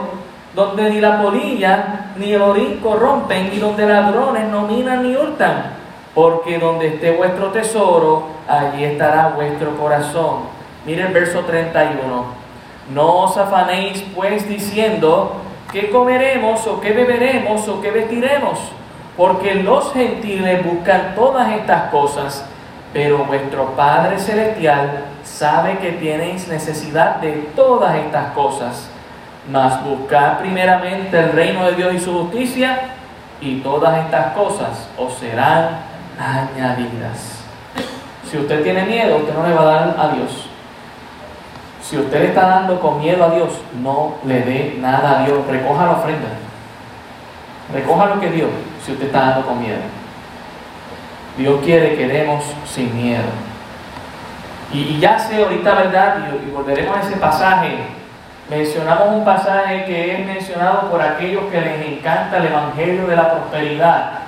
donde ni la porilla ni el orín corrompen, y donde ladrones no minan ni hurtan porque donde esté vuestro tesoro, allí estará vuestro corazón. Mire el verso 31. No os afanéis pues diciendo, ¿qué comeremos o qué beberemos o qué vestiremos? Porque los gentiles buscan todas estas cosas, pero vuestro Padre Celestial sabe que tenéis necesidad de todas estas cosas. Mas buscad primeramente el reino de Dios y su justicia, y todas estas cosas os serán añadidas. Si usted tiene miedo, usted no le va a dar a Dios. Si usted le está dando con miedo a Dios, no le dé nada a Dios. Recoja la ofrenda. Recoja lo que Dios, si usted está dando con miedo. Dios quiere que demos sin miedo. Y, ya sé ahorita, ¿verdad? Y, y volveremos a ese pasaje. Mencionamos un pasaje que es mencionado por aquellos que les encanta el Evangelio de la prosperidad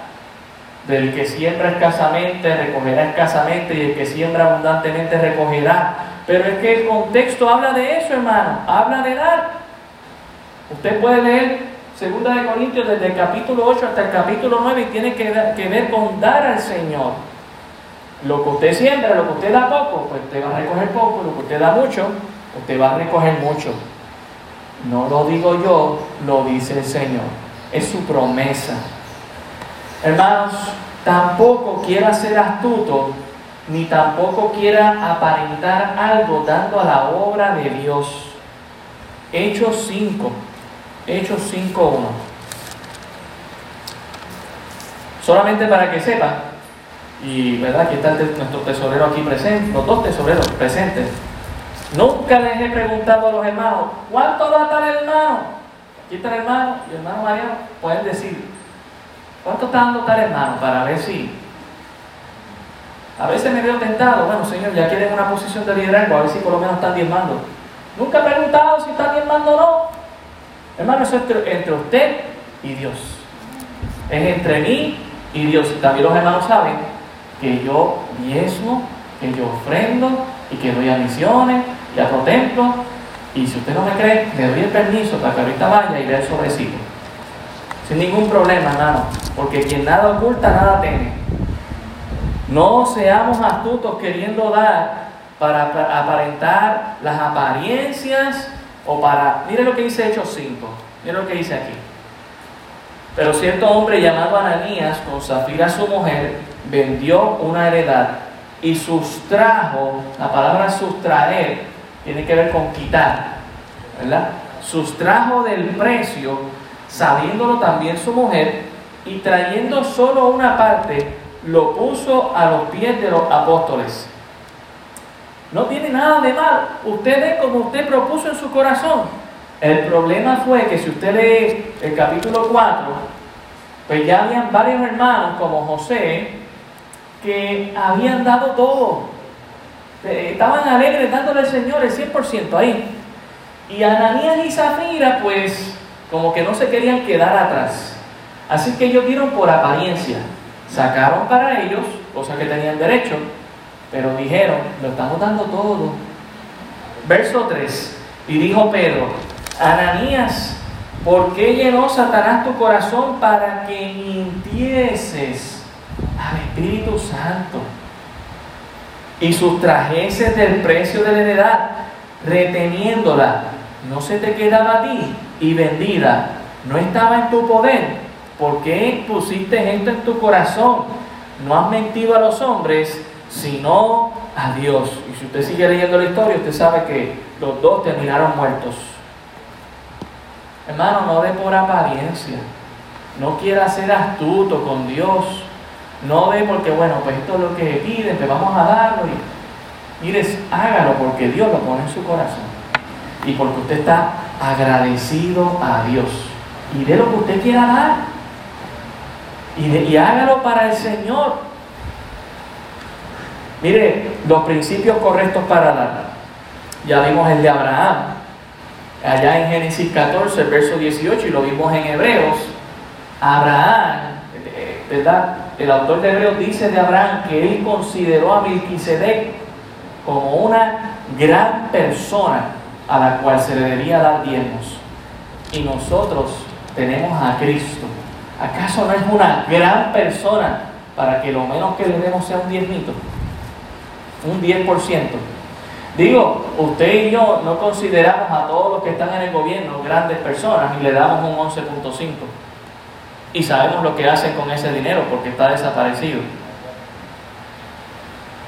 del que siembra escasamente recogerá escasamente y el que siembra abundantemente recogerá. Pero es que el contexto habla de eso, hermano, habla de dar. Usted puede leer 2 de Corintios desde el capítulo 8 hasta el capítulo 9 y tiene que, que ver con dar al Señor. Lo que usted siembra, lo que usted da poco, pues usted va a recoger poco, lo que usted da mucho, usted va a recoger mucho. No lo digo yo, lo dice el Señor. Es su promesa. Hermanos, tampoco quiera ser astuto, ni tampoco quiera aparentar algo dando a la obra de Dios. Hechos 5, Hechos 5.1. Solamente para que sepa, y verdad, aquí está nuestro tesorero aquí presente, los dos tesoreros presentes. Nunca les he preguntado a los hermanos, ¿cuánto da tal hermano? Aquí está el hermano y el hermano Mariano, pueden decir, ¿Cuánto está dando tal hermano para ver si? A veces me veo tentado, bueno Señor, ya quieren una posición de liderazgo, a ver si por lo menos están diezmando. Nunca he preguntado si están diezmando o no. Hermano, eso es entre, usted y Dios. Es entre mí y Dios. También los hermanos saben que yo diezmo, que yo ofrendo y que doy a misiones y a otro templo. Y si usted no me cree, le doy el permiso para que ahorita vaya y vea el sobrecito. Sin ningún problema, hermano. Porque quien nada oculta, nada teme. No seamos astutos queriendo dar para aparentar las apariencias o para... Mire lo que dice Hechos 5. Mire lo que dice aquí. Pero cierto hombre llamado Ananías, con Zafira su mujer, vendió una heredad y sustrajo, la palabra sustraer tiene que ver con quitar, ¿verdad? Sustrajo del precio, sabiéndolo también su mujer, y trayendo solo una parte, lo puso a los pies de los apóstoles. No tiene nada de mal. Usted ve como usted propuso en su corazón. El problema fue que si usted lee el capítulo 4, pues ya habían varios hermanos como José que habían dado todo. Eh, estaban alegres dándole al Señor el 100% ahí. Y Ananías y Zafira pues como que no se querían quedar atrás. Así que ellos dieron por apariencia. Sacaron para ellos, cosa que tenían derecho, pero dijeron, lo estamos dando todo. Verso 3. Y dijo Pedro, Ananías, ¿por qué llenó Satanás tu corazón para que mintieses al Espíritu Santo y sustrajeses del precio de la heredad, reteniéndola? No se te quedaba a ti y vendida, no estaba en tu poder. ¿Por qué pusiste esto en tu corazón? No has mentido a los hombres, sino a Dios. Y si usted sigue leyendo la historia, usted sabe que los dos terminaron muertos. Hermano, no dé por apariencia. No quiera ser astuto con Dios. No dé porque, bueno, pues esto es lo que piden, pues vamos a darlo. Y, mire, hágalo porque Dios lo pone en su corazón. Y porque usted está agradecido a Dios. Y de lo que usted quiera dar. Y, y hágalo para el Señor. Mire, los principios correctos para dar. Ya vimos el de Abraham, allá en Génesis 14, verso 18, y lo vimos en Hebreos. Abraham, eh, ¿verdad? El autor de Hebreos dice de Abraham que él consideró a Melquisedec como una gran persona a la cual se le debía dar diezmos. Y nosotros tenemos a Cristo. ¿Acaso no es una gran persona para que lo menos que le demos sea un diezmito? un 10%. Digo, usted y yo no consideramos a todos los que están en el gobierno grandes personas y le damos un 11.5. Y sabemos lo que hacen con ese dinero porque está desaparecido.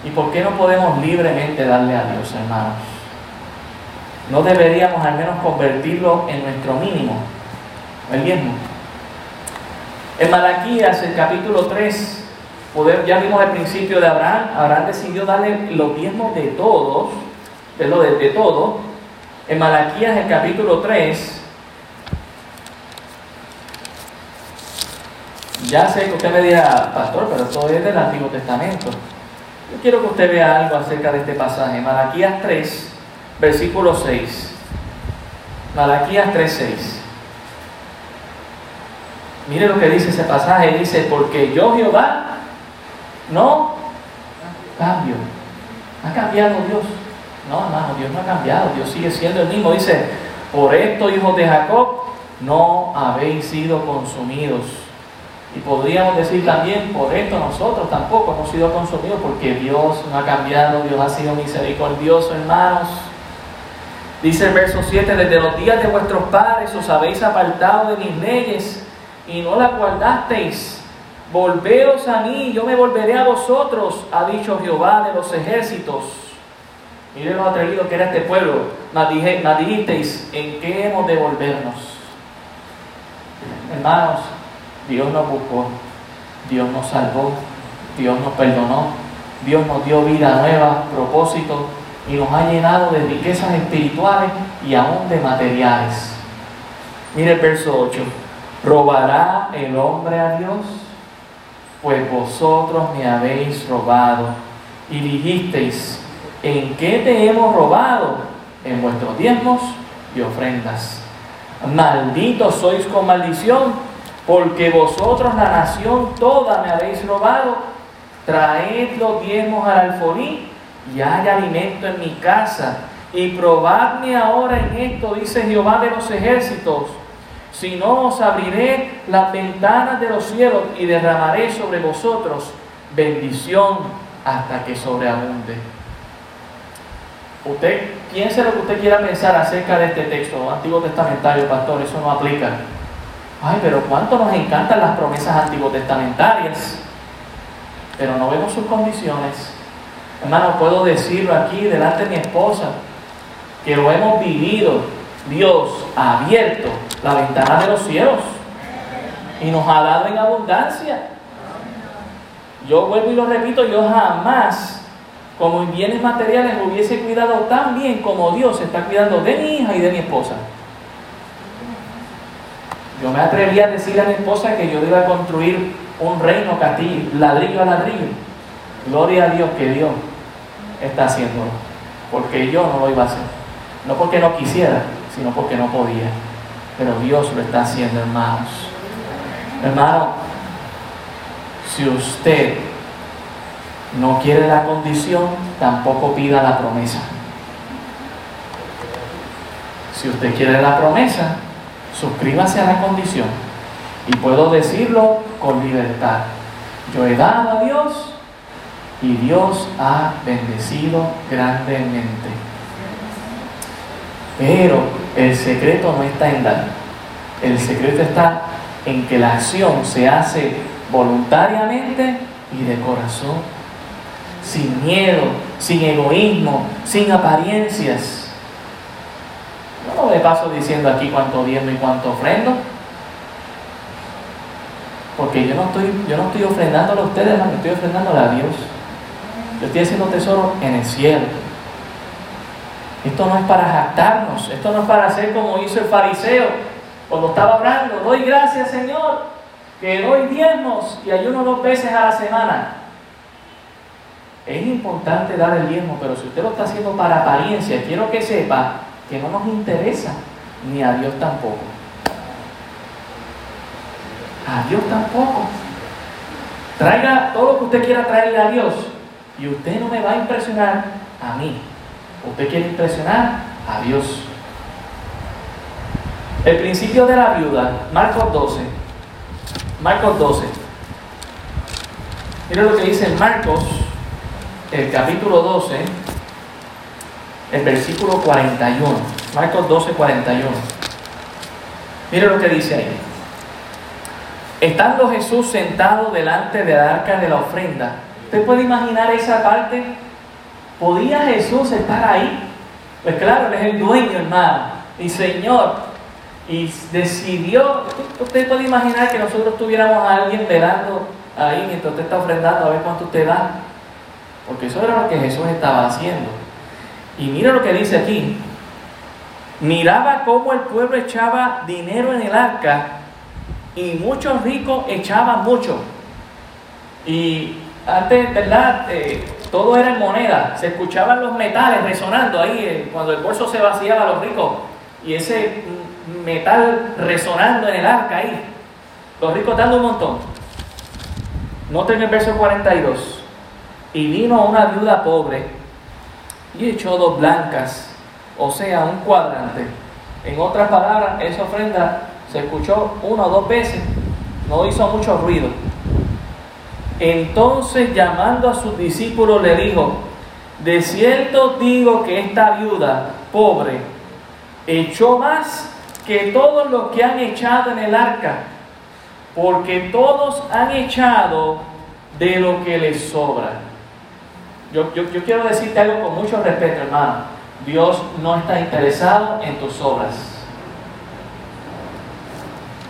¿Y por qué no podemos libremente darle a Dios, hermanos? No deberíamos al menos convertirlo en nuestro mínimo, el diezmo. En Malaquías, el capítulo 3, ya vimos el principio de Abraham. Abraham decidió darle los diezmos de todos, de lo de, todo. En Malaquías, el capítulo 3, ya sé que usted me dirá, pastor, pero todo es del Antiguo Testamento. Yo quiero que usted vea algo acerca de este pasaje. Malaquías 3, versículo 6. Malaquías 3, 6. Mire lo que dice ese pasaje. Dice, porque yo Jehová no cambio. ¿Ha cambiado Dios? No, hermano, Dios no ha cambiado. Dios sigue siendo el mismo. Dice, por esto, hijos de Jacob, no habéis sido consumidos. Y podríamos decir también, por esto nosotros tampoco hemos sido consumidos, porque Dios no ha cambiado, Dios ha sido misericordioso, hermanos. Dice el verso 7, desde los días de vuestros padres os habéis apartado de mis leyes y no las guardasteis. Volveos a mí, yo me volveré a vosotros, ha dicho Jehová de los ejércitos. Miren lo atrevido que era este pueblo. Mas, dijisteis, ¿en qué hemos de volvernos? Hermanos, Dios nos buscó, Dios nos salvó, Dios nos perdonó, Dios nos dio vida nueva, propósito y nos ha llenado de riquezas espirituales y aún de materiales. Mire el verso 8. ¿Robará el hombre a Dios? pues vosotros me habéis robado. Y dijisteis, ¿en qué te hemos robado? En vuestros diezmos y ofrendas. Malditos sois con maldición, porque vosotros la nación toda me habéis robado. Traed los diezmos al alforí y hay alimento en mi casa. Y probadme ahora en esto, dice Jehová de los ejércitos si no os abriré las ventanas de los cielos y derramaré sobre vosotros bendición hasta que sobreabunde. Usted piense lo que usted quiera pensar acerca de este texto Antiguo Testamentario, pastor, eso no aplica. Ay, pero cuánto nos encantan las promesas antiguo-testamentarias, pero no vemos sus condiciones. Hermano, puedo decirlo aquí delante de mi esposa, que lo hemos vivido. Dios ha abierto la ventana de los cielos y nos ha dado en abundancia. Yo vuelvo y lo repito, yo jamás, como en bienes materiales, hubiese cuidado tan bien como Dios está cuidando de mi hija y de mi esposa. Yo me atreví a decirle a mi esposa que yo iba a construir un reino castillo, ladrillo a ladrillo. Gloria a Dios que Dios está haciéndolo. Porque yo no lo iba a hacer. No porque no quisiera, sino porque no podía. Pero Dios lo está haciendo, hermanos. Hermano, si usted no quiere la condición, tampoco pida la promesa. Si usted quiere la promesa, suscríbase a la condición. Y puedo decirlo con libertad. Yo he dado a Dios y Dios ha bendecido grandemente. Pero el secreto no está en dar. El secreto está en que la acción se hace voluntariamente y de corazón, sin miedo, sin egoísmo, sin apariencias yo no me paso diciendo aquí cuánto diezmo y cuánto ofrendo. Porque yo no estoy, yo no estoy ofrendándole a ustedes, me estoy ofrendándole a Dios. Yo estoy haciendo tesoro en el cielo. Esto no es para jactarnos, esto no es para hacer como hizo el fariseo cuando estaba hablando. Doy gracias, Señor, que doy diezmos y ayuno dos veces a la semana. Es importante dar el diezmo, pero si usted lo está haciendo para apariencia, quiero que sepa que no nos interesa, ni a Dios tampoco. A Dios tampoco. Traiga todo lo que usted quiera traerle a Dios y usted no me va a impresionar a mí. Usted quiere impresionar a Dios. El principio de la viuda, Marcos 12. Marcos 12. Mira lo que dice Marcos, el capítulo 12 el versículo 41. Marcos 12, 41. Mire lo que dice ahí. Estando Jesús sentado delante del arca de la ofrenda, ¿usted puede imaginar esa parte? ¿Podía Jesús estar ahí? Pues claro, Él es el dueño, hermano, y Señor. Y decidió, usted puede imaginar que nosotros tuviéramos a alguien velando ahí mientras usted está ofrendando a ver cuánto usted da. Porque eso era lo que Jesús estaba haciendo. Y mira lo que dice aquí. Miraba cómo el pueblo echaba dinero en el arca y muchos ricos echaban mucho. Y antes, ¿verdad? Eh, todo era en moneda. Se escuchaban los metales resonando ahí eh, cuando el bolso se vaciaba a los ricos. Y ese metal resonando en el arca ahí. Los ricos dando un montón. Noten el verso 42. Y vino una viuda pobre y echó dos blancas, o sea, un cuadrante. En otras palabras, esa ofrenda se escuchó una o dos veces, no hizo mucho ruido. Entonces llamando a sus discípulos le dijo, de cierto digo que esta viuda pobre echó más que todos los que han echado en el arca, porque todos han echado de lo que les sobra. Yo, quiero decirte algo con mucho respeto, hermano. Dios no está interesado en tus obras.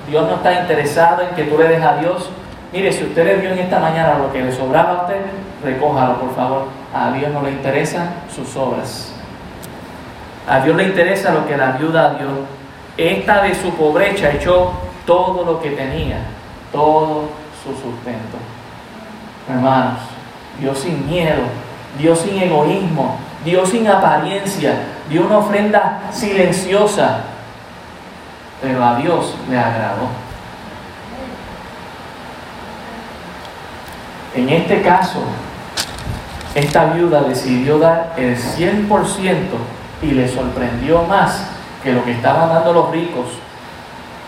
Dios no está interesado en que tú le des a Dios. Mire, si usted le en esta mañana lo que le sobraba a usted, recójalo, por favor. A Dios no le interesan sus obras. A Dios le interesa lo que la viuda dio. Esta de su pobreza echó todo lo que tenía, todo su sustento. Hermanos, Dios sin miedo Dios sin egoísmo, Dios sin apariencia, dio una ofrenda silenciosa, pero a Dios le agradó. En este caso, esta viuda decidió dar el 100% y le sorprendió más que lo que estaban dando los ricos.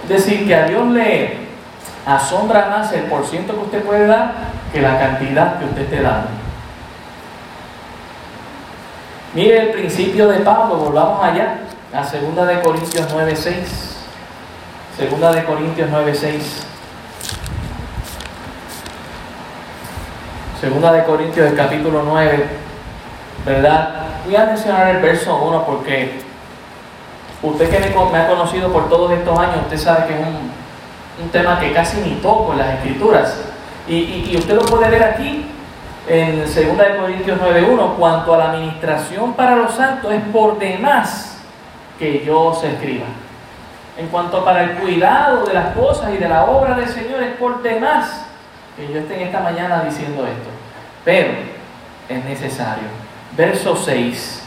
Es decir, que a Dios le asombra más el por ciento que usted puede dar que la cantidad que usted esté dando. Mire el principio de Pablo, volvamos allá, a 2 de Corintios 9:6. Segunda de Corintios 9:6. Segunda de Corintios, el capítulo 9, ¿verdad? Voy a mencionar el verso 1 porque usted que me ha conocido por todos estos años, usted sabe que es un, tema que casi ni toco en las escrituras. Y, usted lo puede ver aquí en 2 de Corintios 9.1, cuanto a la administración para los santos es por demás que yo se escriba. En cuanto para el cuidado de las cosas y de la obra del Señor es por demás que yo esté en esta mañana diciendo esto. Pero es necesario. Verso 6.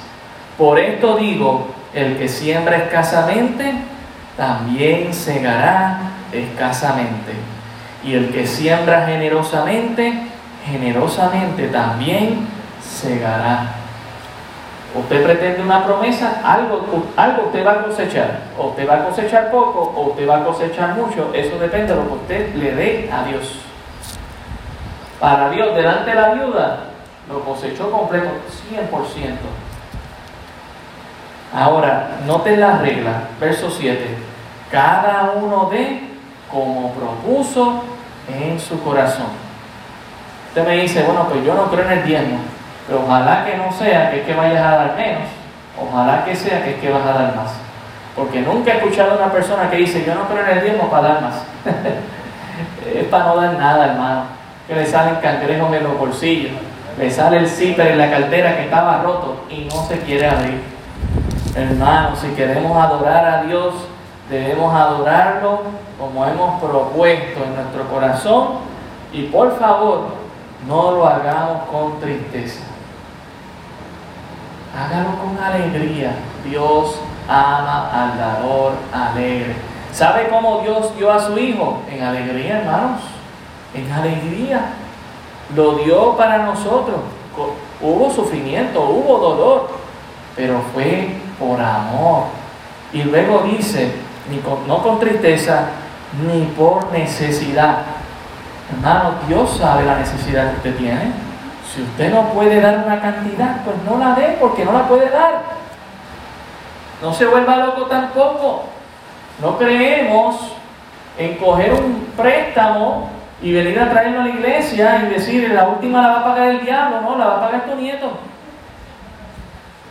Por esto digo, el que siembra escasamente, también segará escasamente. Y el que siembra generosamente, generosamente también segará. Usted pretende una promesa, algo, algo usted va a cosechar. O usted va a cosechar poco o usted va a cosechar mucho. Eso depende de lo que usted le dé a Dios. Para Dios, delante de la viuda, lo cosechó completo, 100%. Ahora, noten la regla, verso 7. Cada uno de como propuso en su corazón. Usted me dice, bueno, pues yo no creo en el diezmo, pero ojalá que no sea que es que vayas a dar menos, ojalá que sea que es que vas a dar más. Porque nunca he escuchado a una persona que dice, yo no creo en el diezmo para dar más. es para no dar nada, hermano. Le salen cangrejos en los bolsillos, le sale el zipper en la cartera que estaba roto y no se quiere abrir. Hermano, si queremos adorar a Dios, debemos adorarlo como hemos propuesto en nuestro corazón y por favor, no lo hagamos con tristeza. Hágalo con alegría. Dios ama al dador alegre. ¿Sabe cómo Dios dio a su Hijo? En alegría, hermanos. En alegría. Lo dio para nosotros. Hubo sufrimiento, hubo dolor, pero fue por amor. Y luego dice, no con tristeza, ni por necesidad. Hermano, Dios sabe la necesidad que usted tiene. Si usted no puede dar una cantidad, pues no la dé porque no la puede dar. No se vuelva loco tampoco. No creemos en coger un préstamo y venir a traerlo a la iglesia y decir, la última la va a pagar el diablo, no, la va a pagar tu nieto.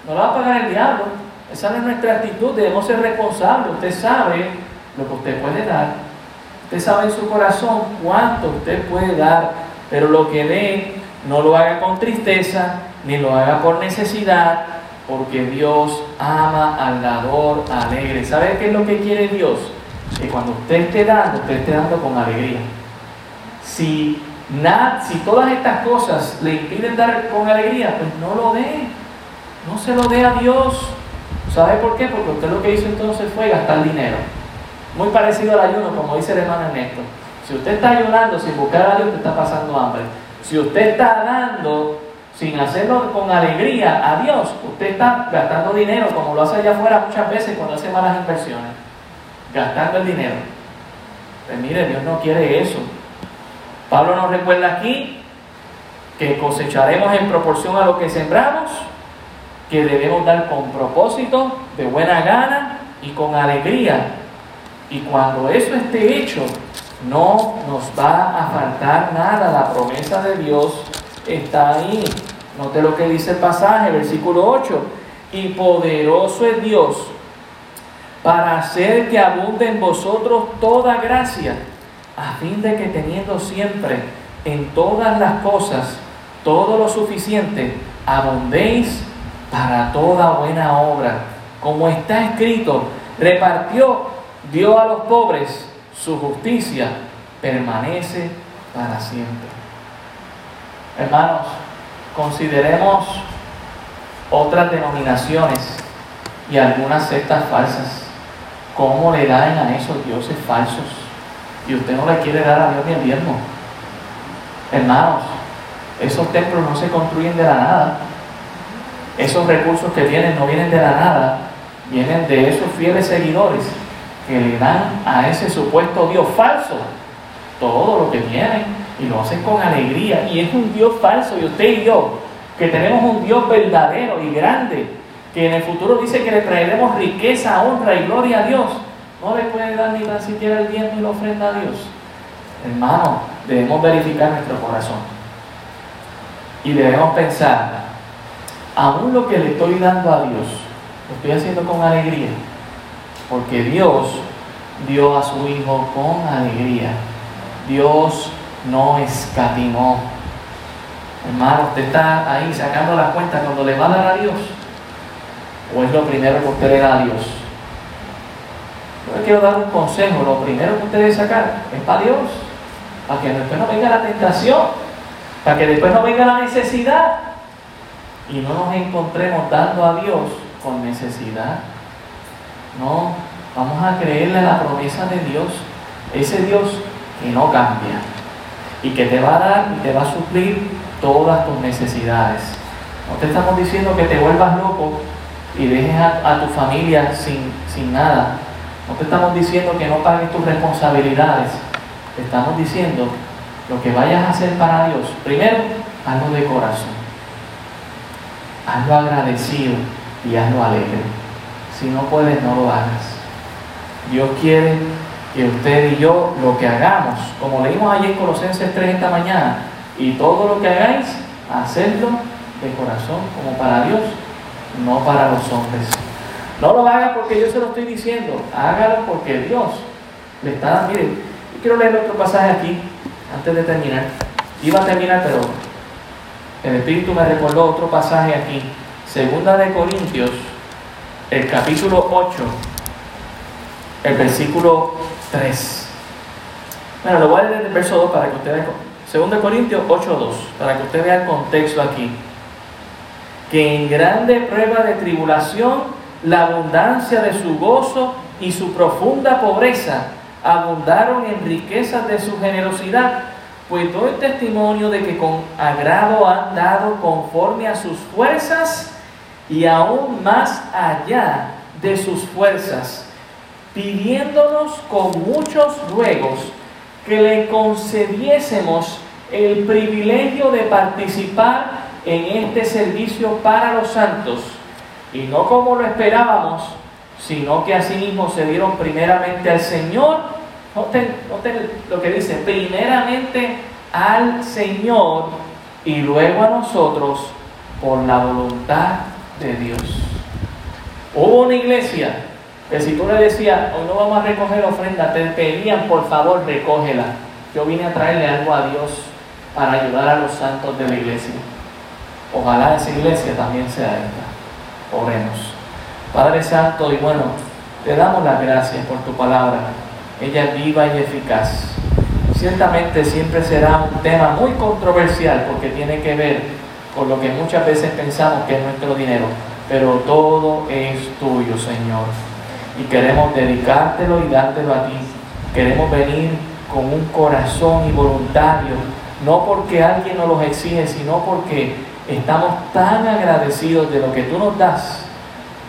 No la va a pagar el diablo. Esa no es nuestra actitud, debemos ser responsables. Usted sabe lo que usted puede dar. Usted sabe en su corazón cuánto usted puede dar, pero lo que dé no lo haga con tristeza, ni lo haga por necesidad, porque Dios ama al dador alegre. ¿Sabe qué es lo que quiere Dios? Que cuando usted esté dando, usted esté dando con alegría. Si, nada, si todas estas cosas le impiden dar con alegría, pues no lo dé. No se lo dé a Dios. ¿Sabe por qué? Porque usted lo que hizo entonces fue gastar dinero. Muy parecido al ayuno, como dice el hermano Ernesto. Si usted está ayunando sin buscar a Dios, usted está pasando hambre. Si usted está dando sin hacerlo con alegría a Dios, usted está gastando dinero como lo hace allá afuera muchas veces cuando hace malas inversiones. Gastando el dinero. Pues mire, Dios no quiere eso. Pablo nos recuerda aquí que cosecharemos en proporción a lo que sembramos que debemos dar con propósito, de buena gana y con alegría. Y cuando eso esté hecho, no nos va a faltar nada. La promesa de Dios está ahí. Note lo que dice el pasaje, versículo 8. Y poderoso es Dios para hacer que abunde en vosotros toda gracia, a fin de que teniendo siempre en todas las cosas todo lo suficiente, abundéis para toda buena obra. Como está escrito, repartió, dio a los pobres, su justicia permanece para siempre. Hermanos, consideremos otras denominaciones y algunas sectas falsas. ¿Cómo le dan a esos dioses falsos? Y usted no le quiere dar a Dios ni el diezmo. Hermanos, esos templos no se construyen de la nada esos recursos que tienen no vienen de la nada, vienen de esos fieles seguidores que le dan a ese supuesto Dios falso todo lo que tienen y lo hacen con alegría. Y es un Dios falso, y usted y yo, que tenemos un Dios verdadero y grande, que en el futuro dice que le traeremos riqueza, honra y gloria a Dios. No le puede dar ni tan siquiera el diezmo y la ofrenda a Dios. Hermano, debemos verificar nuestro corazón. Y debemos pensar, aún lo que le estoy dando a Dios, lo estoy haciendo con alegría. Porque Dios dio a su Hijo con alegría. Dios no escatimó. Hermano, usted está ahí sacando la cuenta cuando le va a dar a Dios. ¿O es lo primero que usted le da a Dios? Yo le quiero dar un consejo. Lo primero que usted debe sacar es para Dios. Para que después no venga la tentación. Para que después no venga la necesidad. Y no nos encontremos dando a Dios con necesidad. No, vamos a creerle la promesa de Dios. Ese Dios que no cambia. Y que te va a dar y te va a suplir todas tus necesidades. No te estamos diciendo que te vuelvas loco y dejes a, tu familia sin, sin nada. No te estamos diciendo que no pagues tus responsabilidades. Te estamos diciendo lo que vayas a hacer para Dios. Primero, hazlo de corazón. Hazlo agradecido y hazlo alegre. Si no puedes, no lo hagas. Dios quiere que usted y yo lo que hagamos, como leímos ayer en Colosenses 3 esta mañana, y todo lo que hagáis, hacedlo de corazón como para Dios, no para los hombres. No lo haga porque yo se lo estoy diciendo, hágalo porque Dios le está dando. Miren, quiero leer otro pasaje aquí, antes de terminar. Iba a terminar, pero el Espíritu me recordó otro pasaje aquí. Segunda de Corintios, el capítulo 8, el versículo 3. Bueno, lo voy a leer el verso 2 para que ustedes... Segunda de Corintios 8.2, para que usted vea el contexto aquí. Que en grande prueba de tribulación la abundancia de su gozo y su profunda pobreza abundaron en riquezas de su generosidad, pues doy testimonio de que con agrado han dado conforme a sus fuerzas y aún más allá de sus fuerzas, pidiéndonos con muchos ruegos que le concediésemos el privilegio de participar en este servicio para los santos y no como lo esperábamos, sino que asimismo se dieron primeramente al Señor. Noten, lo que dice, primeramente al Señor y luego a nosotros por la voluntad de Dios. Hubo una iglesia que si tú le decías, hoy no vamos a recoger ofrenda, te pedían por favor recógela. Yo vine a traerle algo a Dios para ayudar a los santos de la iglesia. Ojalá esa iglesia también sea esta. Oremos. Padre Santo, y bueno, te damos las gracias por tu palabra. Ella es viva y eficaz. Ciertamente siempre será un tema muy controversial porque tiene que ver con lo que muchas veces pensamos que es nuestro dinero, pero todo es tuyo, Señor. Y queremos dedicártelo y dártelo a ti. Queremos venir con un corazón y voluntario, no porque alguien nos los exige, sino porque Estamos tan agradecidos de lo que tú nos das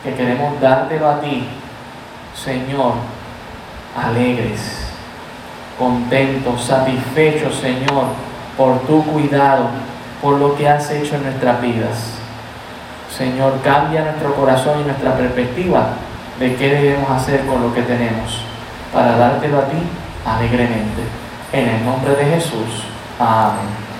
que queremos dártelo a ti, Señor, alegres, contentos, satisfechos, Señor, por tu cuidado, por lo que has hecho en nuestras vidas. Señor, cambia nuestro corazón y nuestra perspectiva de qué debemos hacer con lo que tenemos para dártelo a ti alegremente. En el nombre de Jesús. Amén.